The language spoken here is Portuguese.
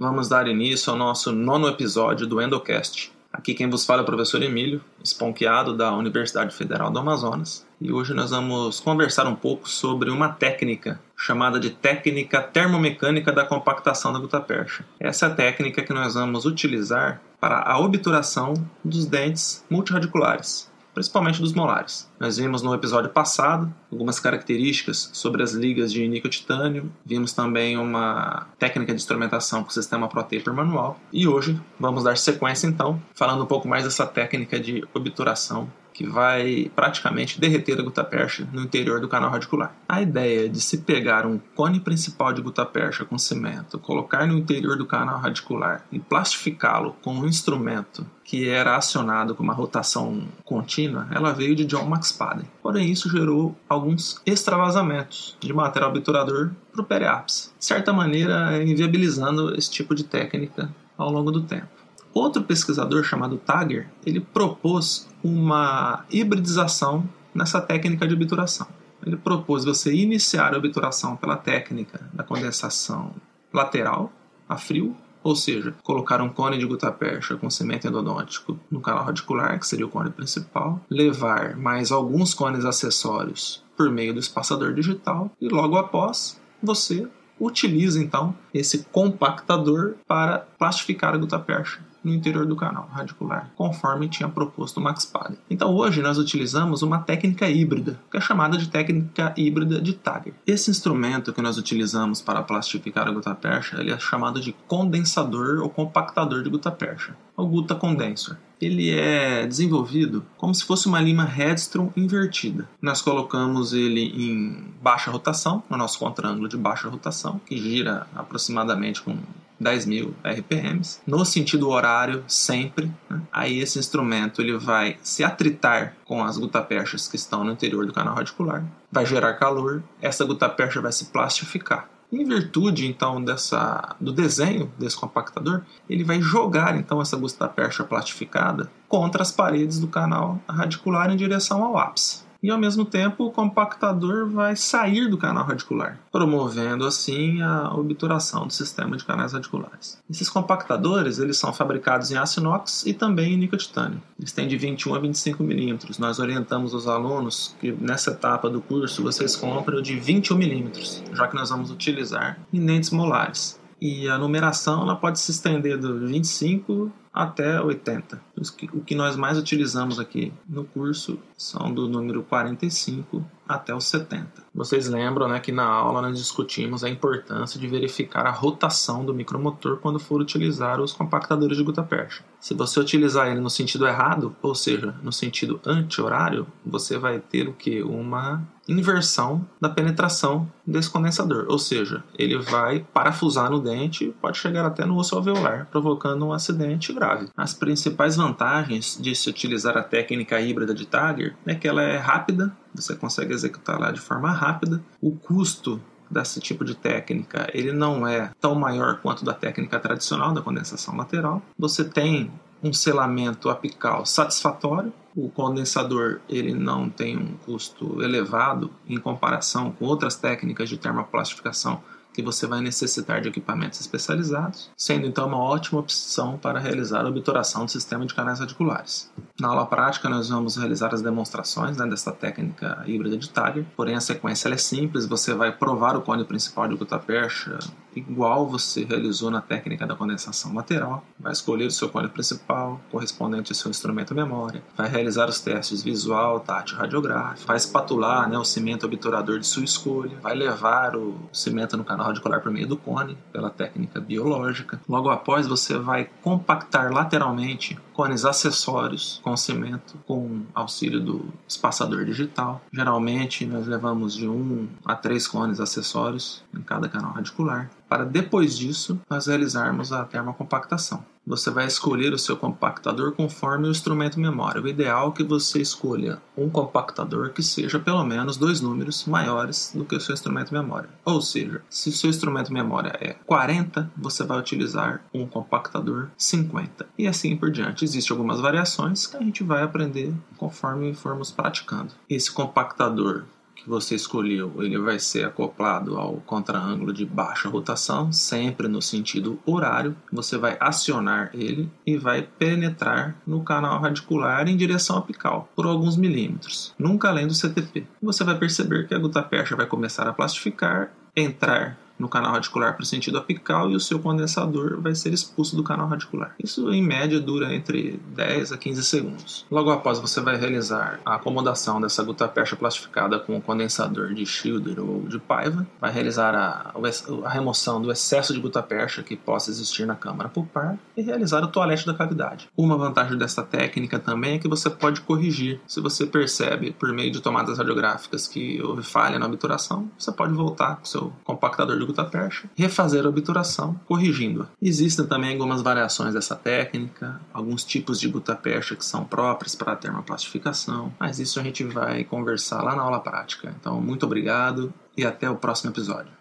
Vamos dar início ao nosso nono episódio do Endocast. Aqui quem vos fala é o professor Emílio, esponqueado da Universidade Federal do Amazonas, e hoje nós vamos conversar um pouco sobre uma técnica chamada de técnica termomecânica da compactação da gutapercha. Essa é a técnica que nós vamos utilizar para a obturação dos dentes multirradiculares principalmente dos molares. Nós vimos no episódio passado algumas características sobre as ligas de níquel-titânio, vimos também uma técnica de instrumentação com o sistema ProTaper manual, e hoje vamos dar sequência então, falando um pouco mais dessa técnica de obturação que vai praticamente derreter a gutapercha no interior do canal radicular. A ideia de se pegar um cone principal de gutapercha com cimento, colocar no interior do canal radicular e plastificá-lo com um instrumento que era acionado com uma rotação contínua, ela veio de John Max Paden. Porém, isso gerou alguns extravasamentos de material obturador para o periápice, de certa maneira inviabilizando esse tipo de técnica ao longo do tempo. Outro pesquisador chamado Tager, ele propôs uma hibridização nessa técnica de obturação. Ele propôs você iniciar a obturação pela técnica da condensação lateral, a frio, ou seja, colocar um cone de gutapercha com cimento endodôntico no canal radicular, que seria o cone principal, levar mais alguns cones acessórios por meio do espaçador digital e logo após você utiliza então esse compactador para plastificar a gutapercha no interior do canal radicular, conforme tinha proposto Max Paden. Então hoje nós utilizamos uma técnica híbrida, que é chamada de técnica híbrida de Tager. Esse instrumento que nós utilizamos para plastificar a gutta-percha, ele é chamado de condensador ou compactador de gutta-percha, o Gutta Condenser. Ele é desenvolvido como se fosse uma lima Hedstrom invertida. Nós colocamos ele em baixa rotação, no nosso contraângulo de baixa rotação, que gira aproximadamente com 10 mil RPMs, no sentido horário sempre. Né? Aí esse instrumento ele vai se atritar com as gutaperchas que estão no interior do canal radicular, vai gerar calor, essa gutapercha vai se plastificar. Em virtude então dessa do desenho desse compactador, ele vai jogar então essa gutapercha plastificada contra as paredes do canal radicular em direção ao ápice e ao mesmo tempo o compactador vai sair do canal radicular, promovendo assim a obturação do sistema de canais radiculares. Esses compactadores eles são fabricados em aço inox e também em níquel titânio. Eles têm de 21 a 25 milímetros. Nós orientamos os alunos que nessa etapa do curso vocês comprem o de 21 milímetros, já que nós vamos utilizar em dentes molares. E a numeração ela pode se estender do 25 até 80. O que nós mais utilizamos aqui no curso são do número 45 até o 70. Vocês lembram né, que na aula nós discutimos a importância de verificar a rotação do micromotor quando for utilizar os compactadores de gutta-percha. Se você utilizar ele no sentido errado, ou seja, no sentido anti-horário, você vai ter o que? Uma inversão da penetração desse condensador, ou seja, ele vai parafusar no dente, pode chegar até no osso alveolar, provocando um acidente grave. As principais vantagens de se utilizar a técnica híbrida de Tiger é que ela é rápida, você consegue executar lá de forma rápida, o custo desse tipo de técnica ele não é tão maior quanto da técnica tradicional da condensação lateral. Você tem um selamento apical satisfatório. O condensador ele não tem um custo elevado em comparação com outras técnicas de termoplastificação que você vai necessitar de equipamentos especializados, sendo então uma ótima opção para realizar a obturação do sistema de canais radiculares. Na aula prática, nós vamos realizar as demonstrações né, dessa técnica híbrida de Tiger, porém a sequência é simples, você vai provar o cone principal de gutta-percha igual você realizou na técnica da condensação lateral, vai escolher o seu cone principal, correspondente ao seu instrumento memória, vai realizar os testes visual, tátil radiográfico, vai espatular né, o cimento obturador de sua escolha, vai levar o cimento no canal radicular por meio do cone, pela técnica biológica. Logo após, você vai compactar lateralmente cones acessórios com cimento com auxílio do espaçador digital. Geralmente, nós levamos de um a três cones acessórios em cada canal radicular para depois disso nós realizarmos a termocompactação. Você vai escolher o seu compactador conforme o instrumento memória. O ideal é que você escolha um compactador que seja pelo menos dois números maiores do que o seu instrumento memória. Ou seja, se o seu instrumento memória é 40, você vai utilizar um compactador 50. E assim por diante. Existem algumas variações que a gente vai aprender conforme formos praticando. Esse compactador que você escolheu, ele vai ser acoplado ao contra-ângulo de baixa rotação, sempre no sentido horário. Você vai acionar ele e vai penetrar no canal radicular em direção apical por alguns milímetros, nunca além do CTP. Você vai perceber que a gutapercha vai começar a plastificar, entrar no canal radicular para o sentido apical e o seu condensador vai ser expulso do canal radicular. Isso em média dura entre 10 a 15 segundos. Logo após você vai realizar a acomodação dessa gutapercha plastificada com o condensador de Schilder ou de Paiva, vai realizar a, a remoção do excesso de gutapercha que possa existir na câmara pulpar e realizar o toalete da cavidade. Uma vantagem dessa técnica também é que você pode corrigir. Se você percebe por meio de tomadas radiográficas que houve falha na obturação, você pode voltar com seu compactador de gutapercha, refazer a obturação, corrigindo-a. Existem também algumas variações dessa técnica, alguns tipos de gutapercha que são próprios para a termoplastificação, mas isso a gente vai conversar lá na aula prática. Então, muito obrigado e até o próximo episódio.